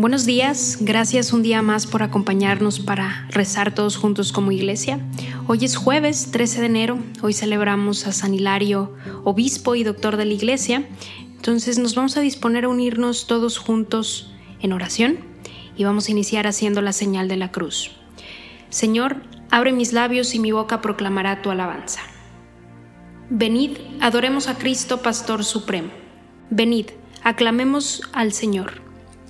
Buenos días, gracias un día más por acompañarnos para rezar todos juntos como iglesia. Hoy es jueves 13 de enero, hoy celebramos a San Hilario, obispo y doctor de la iglesia. Entonces nos vamos a disponer a unirnos todos juntos en oración y vamos a iniciar haciendo la señal de la cruz. Señor, abre mis labios y mi boca proclamará tu alabanza. Venid, adoremos a Cristo, Pastor Supremo. Venid, aclamemos al Señor.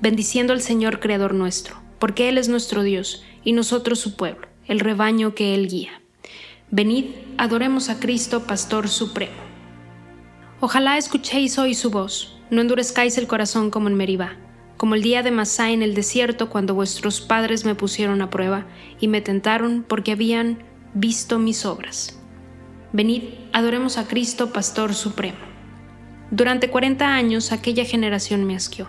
bendiciendo al Señor Creador nuestro, porque Él es nuestro Dios y nosotros su pueblo, el rebaño que Él guía. Venid, adoremos a Cristo, Pastor Supremo. Ojalá escuchéis hoy su voz, no endurezcáis el corazón como en Meribá, como el día de Masá en el desierto cuando vuestros padres me pusieron a prueba y me tentaron porque habían visto mis obras. Venid, adoremos a Cristo, Pastor Supremo. Durante cuarenta años aquella generación me asqueó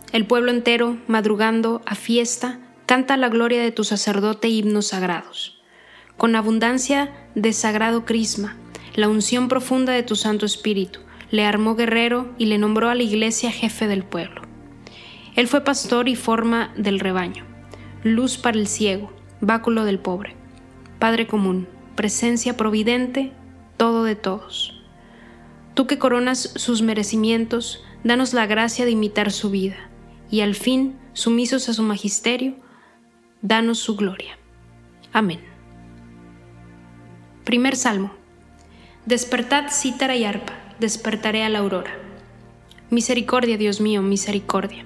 el pueblo entero, madrugando a fiesta, canta la gloria de tu sacerdote himnos sagrados. Con abundancia de sagrado crisma, la unción profunda de tu Santo Espíritu, le armó guerrero y le nombró a la iglesia jefe del pueblo. Él fue pastor y forma del rebaño, luz para el ciego, báculo del pobre, Padre común, presencia providente, todo de todos. Tú que coronas sus merecimientos, danos la gracia de imitar su vida y al fin, sumisos a su magisterio, danos su gloria. Amén. Primer Salmo. Despertad cítara y arpa, despertaré a la aurora. Misericordia, Dios mío, misericordia.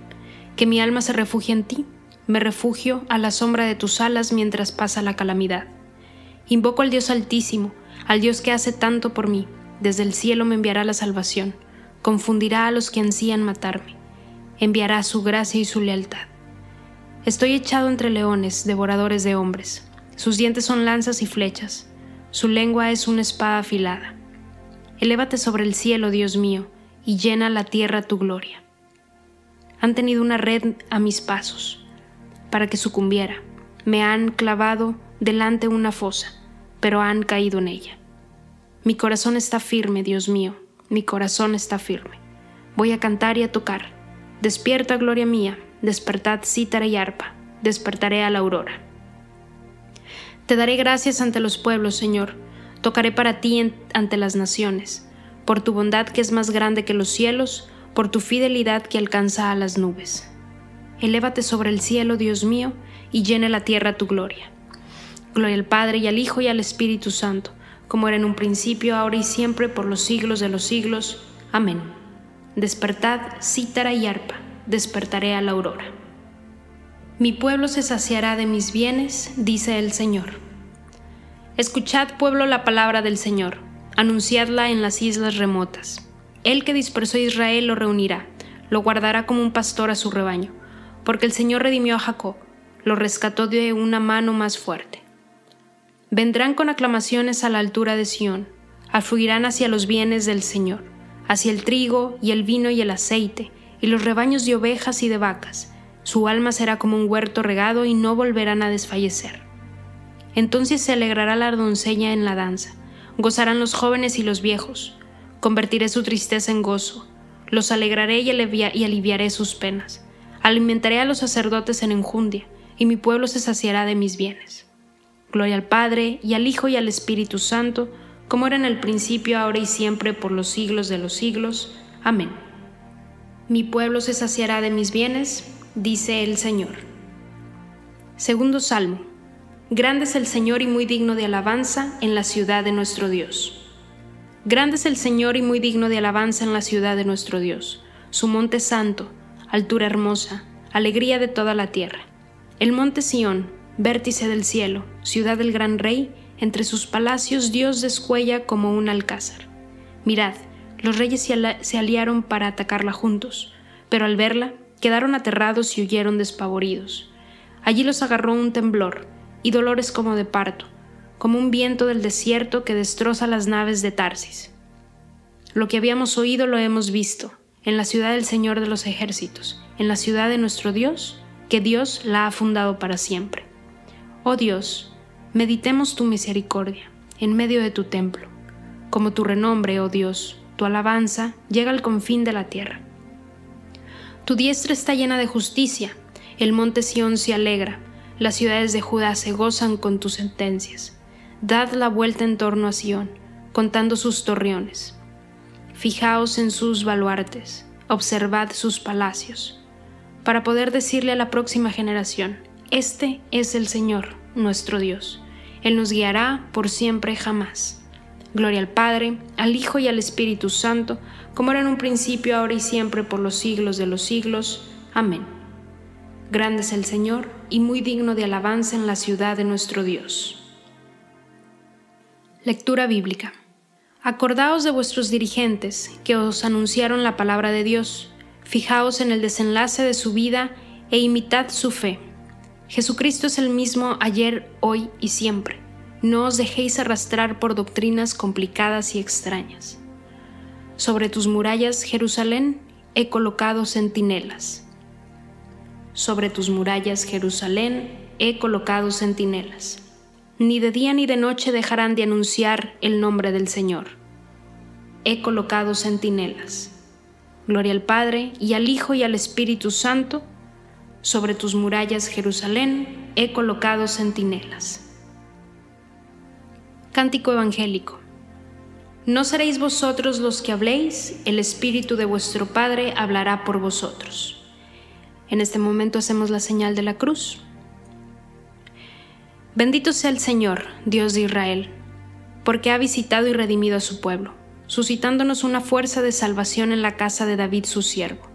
Que mi alma se refugie en ti, me refugio a la sombra de tus alas mientras pasa la calamidad. Invoco al Dios Altísimo, al Dios que hace tanto por mí, desde el cielo me enviará la salvación, confundirá a los que ansían matarme enviará su gracia y su lealtad. Estoy echado entre leones, devoradores de hombres. Sus dientes son lanzas y flechas. Su lengua es una espada afilada. Elévate sobre el cielo, Dios mío, y llena la tierra tu gloria. Han tenido una red a mis pasos, para que sucumbiera. Me han clavado delante una fosa, pero han caído en ella. Mi corazón está firme, Dios mío, mi corazón está firme. Voy a cantar y a tocar Despierta, gloria mía, despertad cítara y arpa, despertaré a la aurora. Te daré gracias ante los pueblos, Señor. Tocaré para ti ante las naciones, por tu bondad que es más grande que los cielos, por tu fidelidad que alcanza a las nubes. Elévate sobre el cielo, Dios mío, y llene la tierra tu gloria. Gloria al Padre y al Hijo y al Espíritu Santo, como era en un principio, ahora y siempre, por los siglos de los siglos. Amén. Despertad, cítara y arpa, despertaré a la aurora. Mi pueblo se saciará de mis bienes, dice el Señor. Escuchad, pueblo, la palabra del Señor, anunciadla en las islas remotas. El que dispersó a Israel lo reunirá, lo guardará como un pastor a su rebaño, porque el Señor redimió a Jacob, lo rescató de una mano más fuerte. Vendrán con aclamaciones a la altura de Sión, afluirán hacia los bienes del Señor, hacia el trigo y el vino y el aceite, y los rebaños de ovejas y de vacas, su alma será como un huerto regado y no volverán a desfallecer. Entonces se alegrará la doncella en la danza, gozarán los jóvenes y los viejos. Convertiré su tristeza en gozo, los alegraré y, aliviaré sus penas. Alimentaré a los sacerdotes en enjundia, y mi pueblo se saciará de mis bienes. Gloria al Padre, y al Hijo, y al Espíritu Santo, como era en el principio, ahora y siempre, por los siglos de los siglos. Amén. Mi pueblo se saciará de mis bienes, dice el Señor. Segundo Salmo. Grande es el Señor y muy digno de alabanza en la ciudad de nuestro Dios. Grande es el Señor y muy digno de alabanza en la ciudad de nuestro Dios, su monte santo, altura hermosa, alegría de toda la tierra. El monte Sión, vértice del cielo, ciudad del gran rey, entre sus palacios Dios descuella como un alcázar. Mirad, los reyes se aliaron para atacarla juntos, pero al verla quedaron aterrados y huyeron despavoridos. Allí los agarró un temblor y dolores como de parto, como un viento del desierto que destroza las naves de Tarsis. Lo que habíamos oído lo hemos visto, en la ciudad del Señor de los ejércitos, en la ciudad de nuestro Dios, que Dios la ha fundado para siempre. Oh Dios, meditemos tu misericordia en medio de tu templo, como tu renombre, oh Dios, tu alabanza llega al confín de la tierra. Tu diestra está llena de justicia, el monte Sión se alegra, las ciudades de Judá se gozan con tus sentencias. Dad la vuelta en torno a Sión, contando sus torreones. Fijaos en sus baluartes, observad sus palacios, para poder decirle a la próxima generación, Este es el Señor, nuestro Dios. Él nos guiará por siempre jamás. Gloria al Padre, al Hijo y al Espíritu Santo, como era en un principio, ahora y siempre, por los siglos de los siglos. Amén. Grande es el Señor y muy digno de alabanza en la ciudad de nuestro Dios. Lectura bíblica. Acordaos de vuestros dirigentes que os anunciaron la palabra de Dios. Fijaos en el desenlace de su vida e imitad su fe. Jesucristo es el mismo ayer, hoy y siempre. No os dejéis arrastrar por doctrinas complicadas y extrañas. Sobre tus murallas, Jerusalén, he colocado centinelas. Sobre tus murallas, Jerusalén, he colocado centinelas. Ni de día ni de noche dejarán de anunciar el nombre del Señor. He colocado centinelas. Gloria al Padre, y al Hijo, y al Espíritu Santo. Sobre tus murallas, Jerusalén, he colocado centinelas. Cántico Evangélico. No seréis vosotros los que habléis, el Espíritu de vuestro Padre hablará por vosotros. En este momento hacemos la señal de la cruz. Bendito sea el Señor, Dios de Israel, porque ha visitado y redimido a su pueblo, suscitándonos una fuerza de salvación en la casa de David su siervo,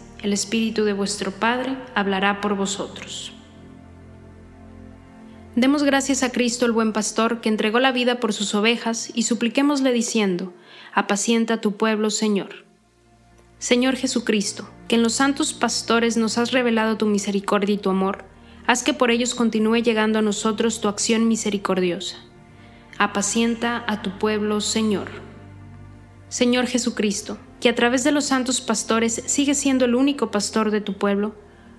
el Espíritu de vuestro Padre hablará por vosotros. Demos gracias a Cristo el buen pastor que entregó la vida por sus ovejas y supliquémosle diciendo, apacienta tu pueblo, Señor. Señor Jesucristo, que en los santos pastores nos has revelado tu misericordia y tu amor, haz que por ellos continúe llegando a nosotros tu acción misericordiosa. Apacienta a tu pueblo, Señor. Señor Jesucristo, que a través de los santos pastores sigues siendo el único pastor de tu pueblo,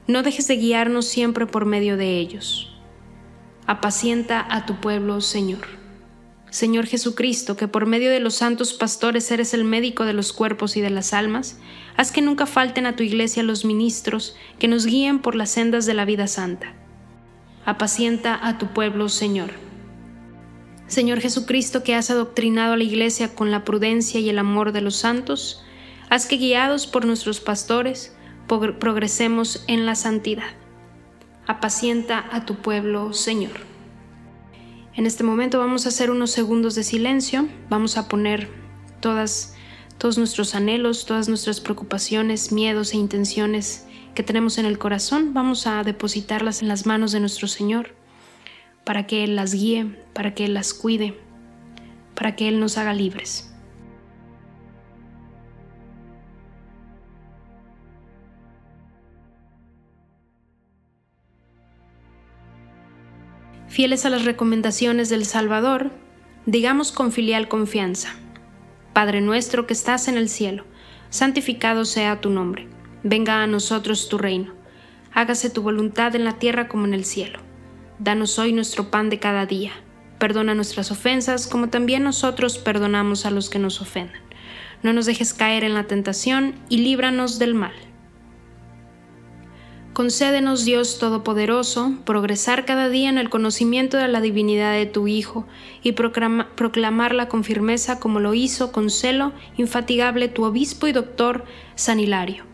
no dejes de guiarnos siempre por medio de ellos. Apacienta a tu pueblo, Señor. Señor Jesucristo, que por medio de los santos pastores eres el médico de los cuerpos y de las almas, haz que nunca falten a tu iglesia los ministros que nos guíen por las sendas de la vida santa. Apacienta a tu pueblo, Señor. Señor Jesucristo, que has adoctrinado a la iglesia con la prudencia y el amor de los santos, haz que guiados por nuestros pastores progresemos en la santidad. Apacienta a tu pueblo, Señor. En este momento vamos a hacer unos segundos de silencio, vamos a poner todas, todos nuestros anhelos, todas nuestras preocupaciones, miedos e intenciones que tenemos en el corazón, vamos a depositarlas en las manos de nuestro Señor para que Él las guíe, para que Él las cuide, para que Él nos haga libres. Fieles a las recomendaciones del Salvador, digamos con filial confianza. Padre nuestro que estás en el cielo, santificado sea tu nombre. Venga a nosotros tu reino. Hágase tu voluntad en la tierra como en el cielo. Danos hoy nuestro pan de cada día. Perdona nuestras ofensas como también nosotros perdonamos a los que nos ofendan. No nos dejes caer en la tentación y líbranos del mal. Concédenos, Dios Todopoderoso, progresar cada día en el conocimiento de la divinidad de tu Hijo y proclamarla con firmeza como lo hizo con celo infatigable tu obispo y doctor San Hilario.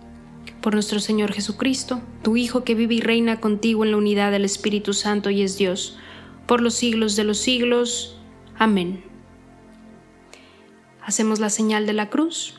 Por nuestro Señor Jesucristo, tu Hijo que vive y reina contigo en la unidad del Espíritu Santo y es Dios, por los siglos de los siglos. Amén. Hacemos la señal de la cruz.